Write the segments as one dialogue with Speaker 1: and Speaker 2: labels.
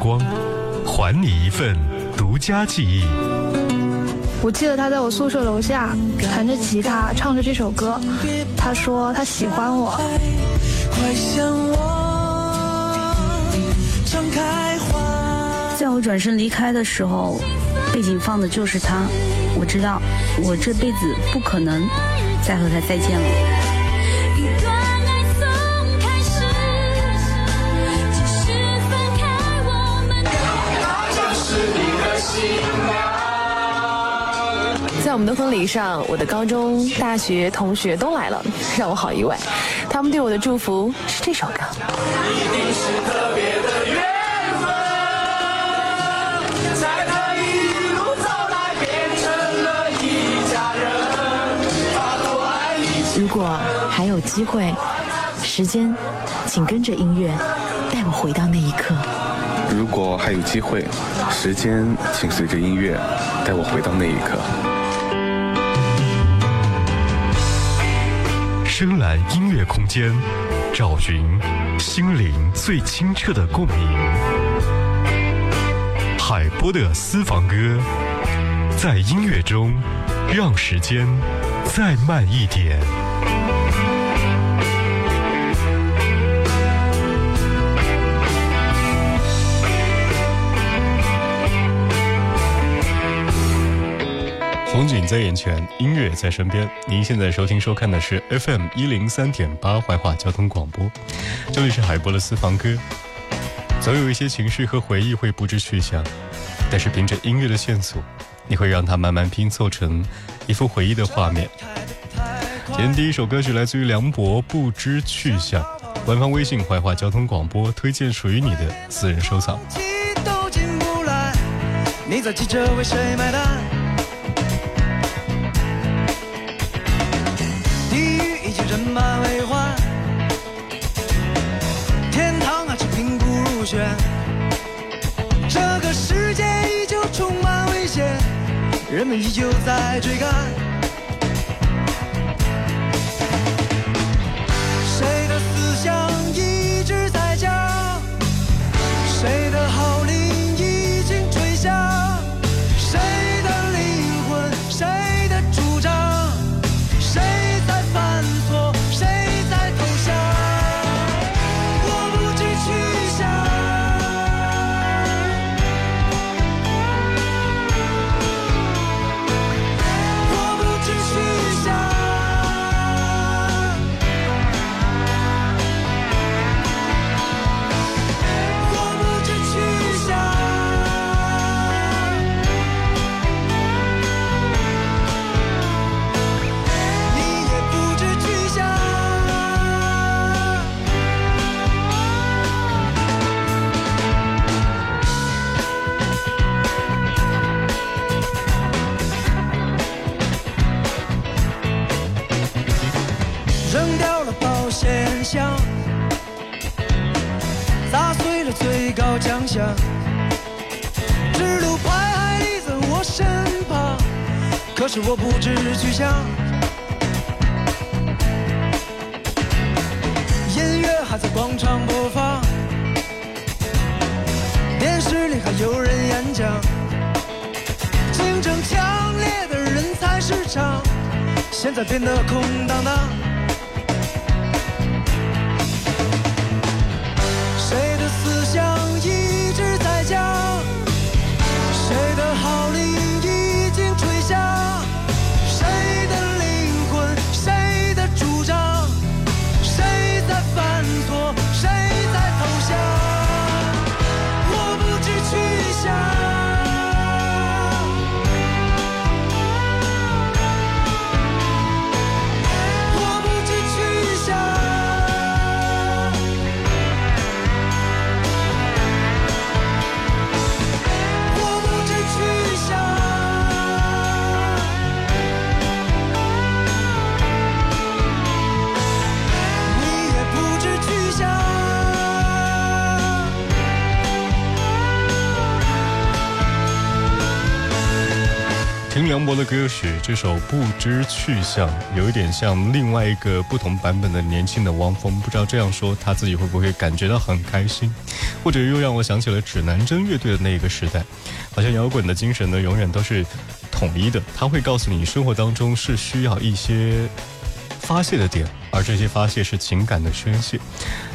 Speaker 1: 光，还你一份独家记忆。
Speaker 2: 我记得他在我宿舍楼下弹着吉他，唱着这首歌。他说他喜欢我。
Speaker 3: 在我转身离开的时候，背景放的就是他。我知道，我这辈子不可能再和他再见了。
Speaker 4: 在我们的婚礼上，我的高中、大学同学都来了，让我好意外。他们对我的祝福是这首歌。
Speaker 5: 如果还有机会，时间，请跟着音乐带我回到那一刻。
Speaker 6: 如果还有机会，时间，请随着音乐带我回到那一刻。
Speaker 1: 深蓝音乐空间，找寻心灵最清澈的共鸣。海波的私房歌，在音乐中，让时间再慢一点。风景在眼前，音乐在身边。您现在收听收看的是 FM 一零三点八怀化交通广播，这里是海波的私房歌。总有一些情绪和回忆会不知去向，但是凭着音乐的线索，你会让它慢慢拼凑成一幅回忆的画面。今天第一首歌曲来自于梁博，《不知去向》。官方微信怀化交通广播推荐属于你的私人收藏。你在为谁买单？这个世界依旧充满危险，人们依旧在追赶。是我不知去向，音乐还在广场播放，电视里还有人演讲，竞争强烈的人才市场，现在变得空荡荡。
Speaker 7: 梁博的歌曲，这首《不知去向》有一点像另外一个不同版本的年轻的汪峰，不知道这样说他自己会不会感觉到很开心，或者又让我想起了指南针乐队的那个时代，好像摇滚的精神呢永远都是统一的，他会告诉你生活当中是需要一些发泄的点，而这些发泄是情感的宣泄。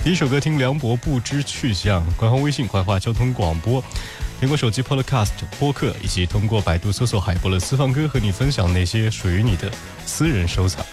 Speaker 7: 第一首歌听梁博《不知去向》，官方微信快话交通广播。苹果手机 Podcast 播客，以及通过百度搜索海波的私房歌，和你分享那些属于你的私人收藏。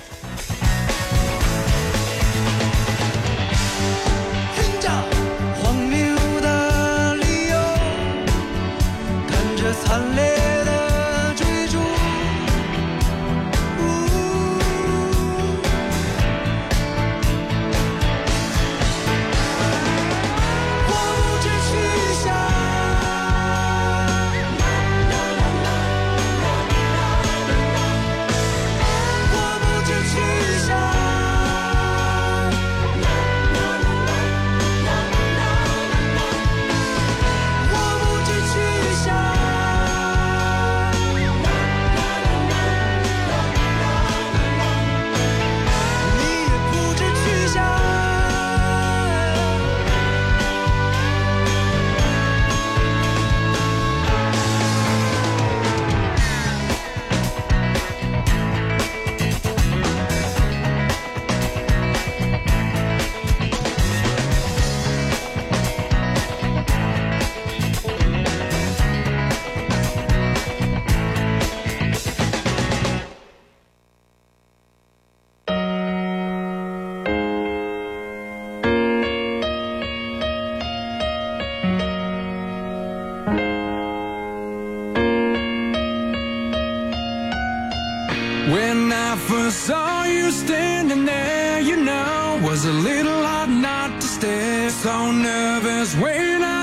Speaker 8: nervous when I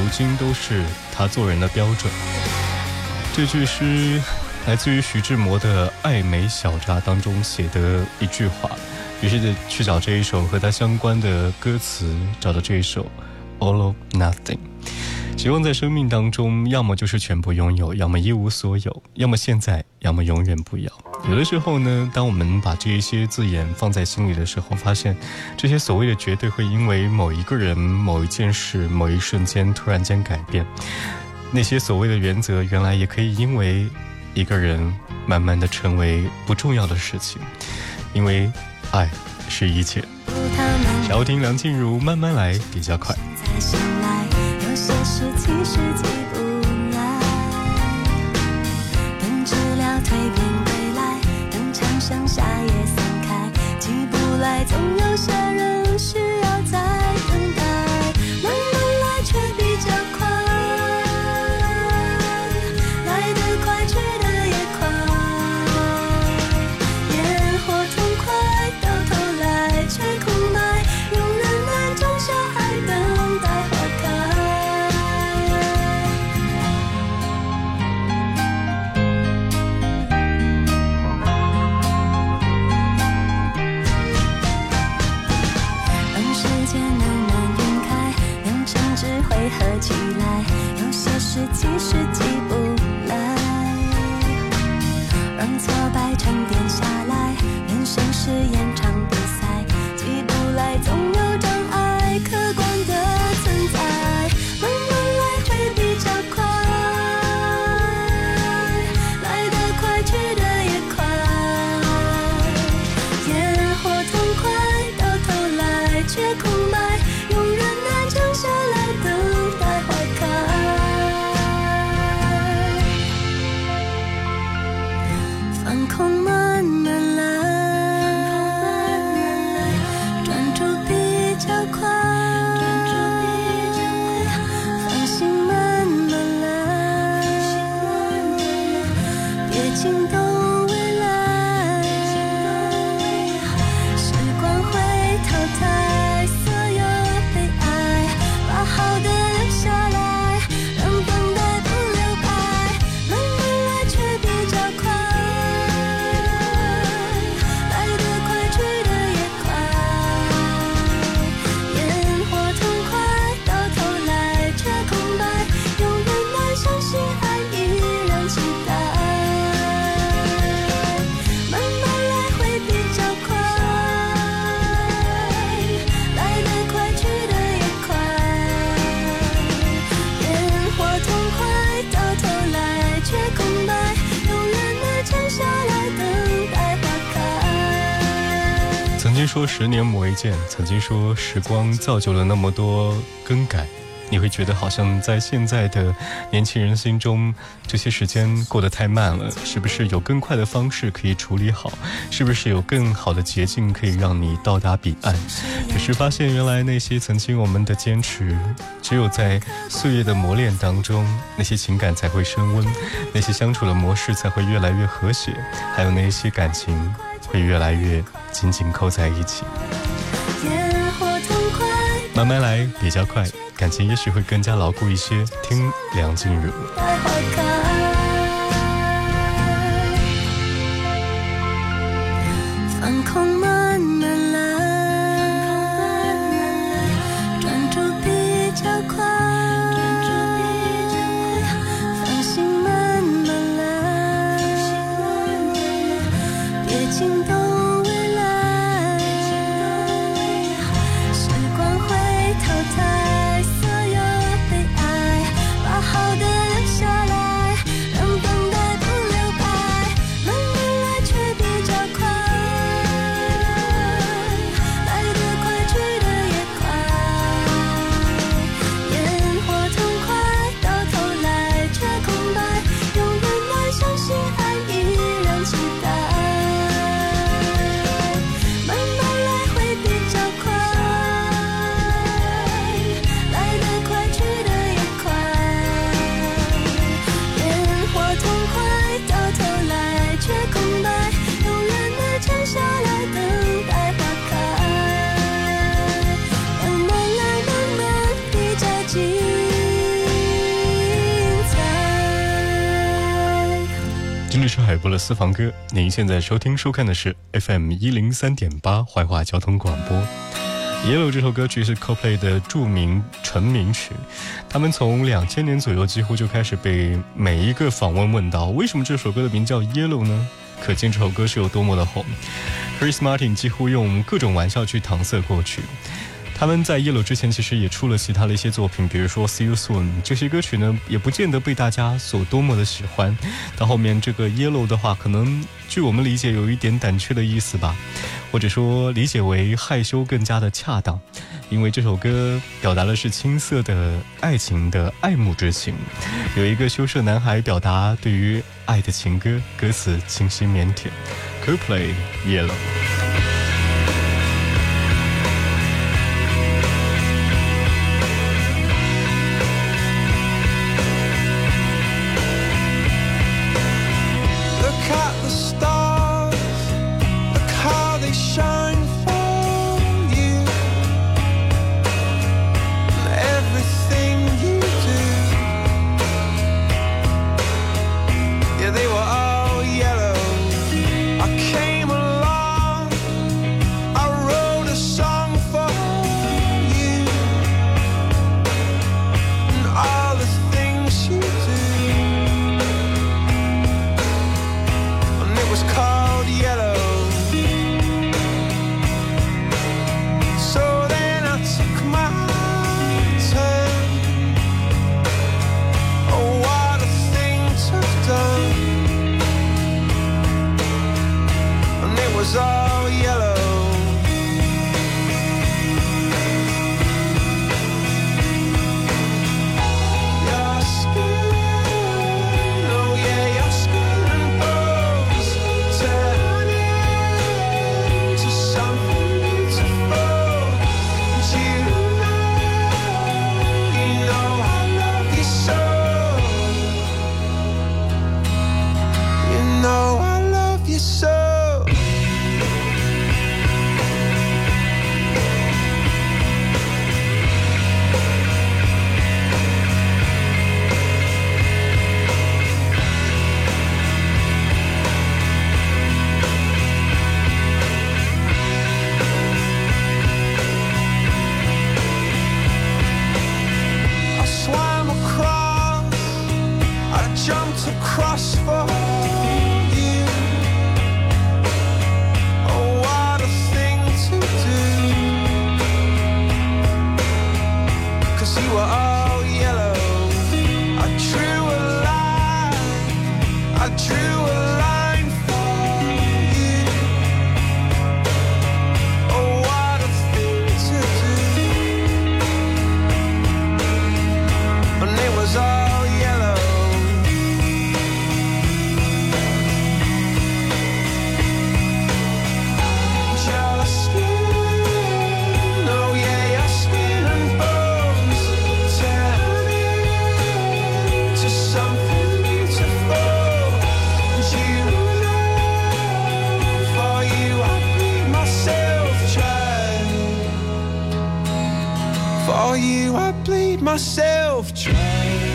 Speaker 7: 如今都是他做人的标准。这句诗来自于徐志摩的《爱美小札》当中写的一句话，于是就去找这一首和他相关的歌词，找到这一首《All of Nothing》。希望在生命当中，要么就是全部拥有，要么一无所有，要么现在，要么永远不要。有的时候呢，当我们把这一些字眼放在心里的时候，发现这些所谓的绝对会因为某一个人、某一件事、某一瞬间突然间改变。那些所谓的原则，原来也可以因为一个人慢慢的成为不重要的事情。因为爱是一切。要听梁静茹慢慢来比较快。
Speaker 9: 有些事其有些
Speaker 7: 十年磨一剑，曾经说时光造就了那么多更改，你会觉得好像在现在的年轻人心中，这些时间过得太慢了，是不是有更快的方式可以处理好？是不是有更好的捷径可以让你到达彼岸？可是发现原来那些曾经我们的坚持，只有在岁月的磨练当中，那些情感才会升温，那些相处的模式才会越来越和谐，还有那些感情会越来越紧紧扣在一起。
Speaker 9: 烟火痛快，
Speaker 7: 慢慢来比较快，感情也许会更加牢固一些。听梁静茹。
Speaker 9: 放空
Speaker 10: 海波的私房歌，您现在收听收看的是 FM 一零三点八怀化交通广播。Yellow 这首歌曲是 Coplay 的著名成名曲，他们从两千年左右几乎就开始被每一个访问问到，为什么这首歌的名叫 Yellow 呢？可见这首歌是有多么的红。Chris Martin 几乎用各种玩笑去搪塞过去。他们在 Yellow 之前其实也出了其他的一些作品，比如说 See You Soon 这些歌曲呢，也不见得被大家所多么的喜欢。到后面这个 Yellow 的话，可能据我们理解有一点胆怯的意思吧，或者说理解为害羞更加的恰当，因为这首歌表达的是青涩的爱情的爱慕之情，有一个羞涩男孩表达对于爱的情歌，歌词清新腼腆。Coldplay Yellow。
Speaker 7: I bleed myself dry.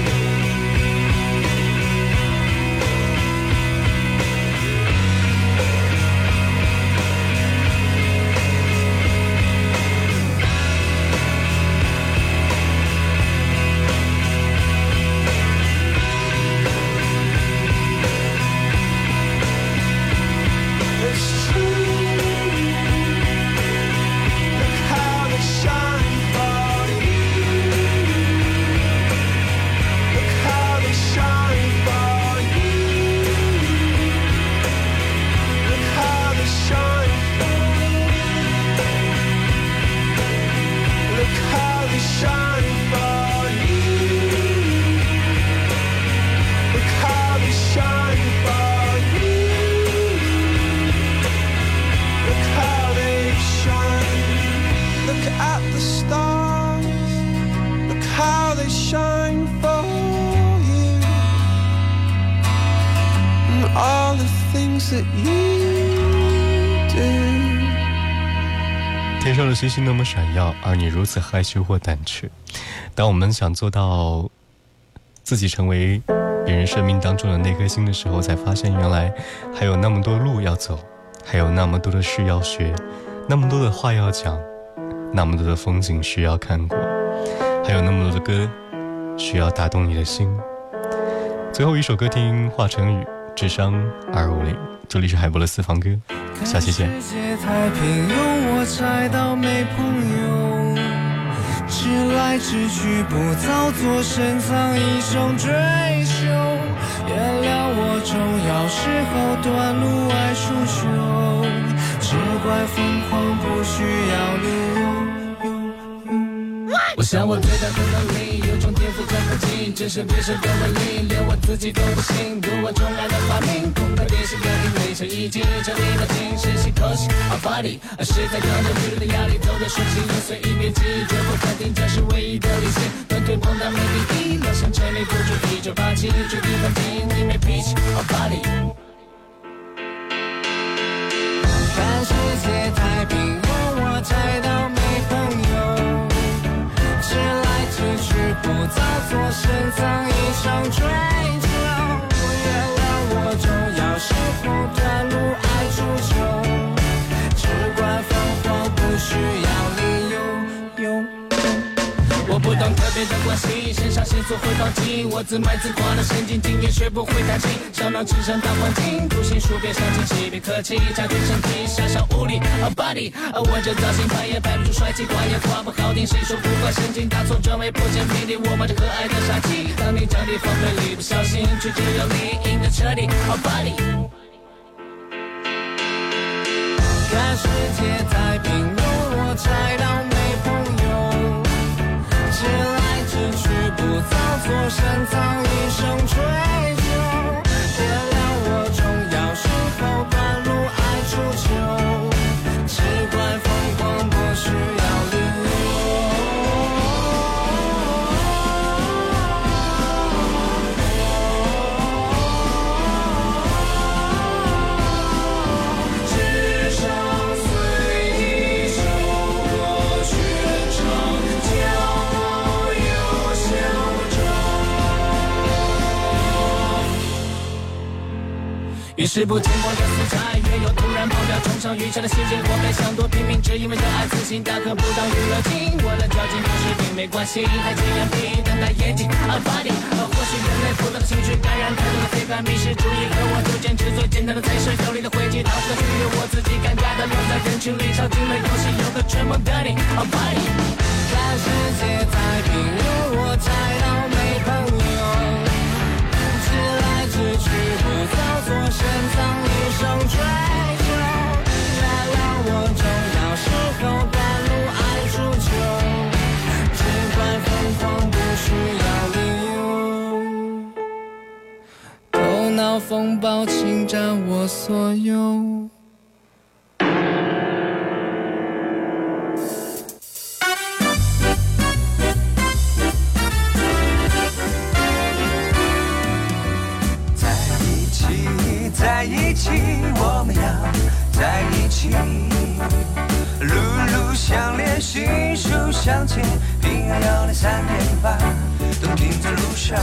Speaker 10: 是那么闪耀，而你如此害羞或胆怯。当我们想做到自己成为
Speaker 7: 别人生命当中的那颗星的时候，才发现原来还有那么多路要走，还有那么多的事要学，那么多的话要讲，那么多的风景需要看过，还有那么多的歌需要打动你的心。最后一首歌听华晨宇《智商二五零》，这里是海波的私房歌，下期见。
Speaker 1: 世界太平庸，我猜到没朋友，直来直去不造作，深藏一生追求。原谅我重要时候短路爱出糗，只怪疯狂不需要理由。我想我最大的能力，有种天赋叫科技，只是别人的文力，连我自己都不信。读我重来的发明，空白电视歌里围成一起，这里的精神是可惜，our body，是在扛着舆论的压力，走得顺心，又随意别急，绝不肯定这是唯一的理性。团队碰到没第一，老想成立不住一九八七，绝地反击，你没脾气，our body。看世界太平庸，我猜到造作，深藏一生追求。不原谅我重要时候短路爱出糗，只管疯狂不需要特别的关系，肾上腺素会暴击，我自卖自夸的神经经也学不会弹琴，小脑智商大环境，独行鼠别上进气，别客气，加对身体，小小无力，a body，我这造型拍也拍不出帅气，话也话不好听，谁说不管神经大错专为破茧灭地，我冒着可爱的杀气，当你降低防备力，不小心曲折有理，赢得彻底，a body。看世界太平庸，我猜不造作，深藏一生追求。原谅我重要时候短路爱出糗，只怪疯狂不需要是不经过的死柴，越有突然爆掉冲上云霄的细节，我该想多拼命，只因为热爱自信，大可不当娱乐精。我的交警不是病没关系，还这样比等待眼睛 a body。或许人类复杂的情绪感染太多的非感迷失主义，和我就坚持最简单的才是有力的回击，逃出的距离，我自己尴尬的留在人群里，超进了游戏，有个全梦的你 a body。看世界太平庸，我猜到没朋友。不造作，深藏一生追求。原谅我重要时候短路爱出糗，只管疯狂不需要理由。头脑风暴侵占我所有。
Speaker 11: 想起，平安要来三点半，都停在路上。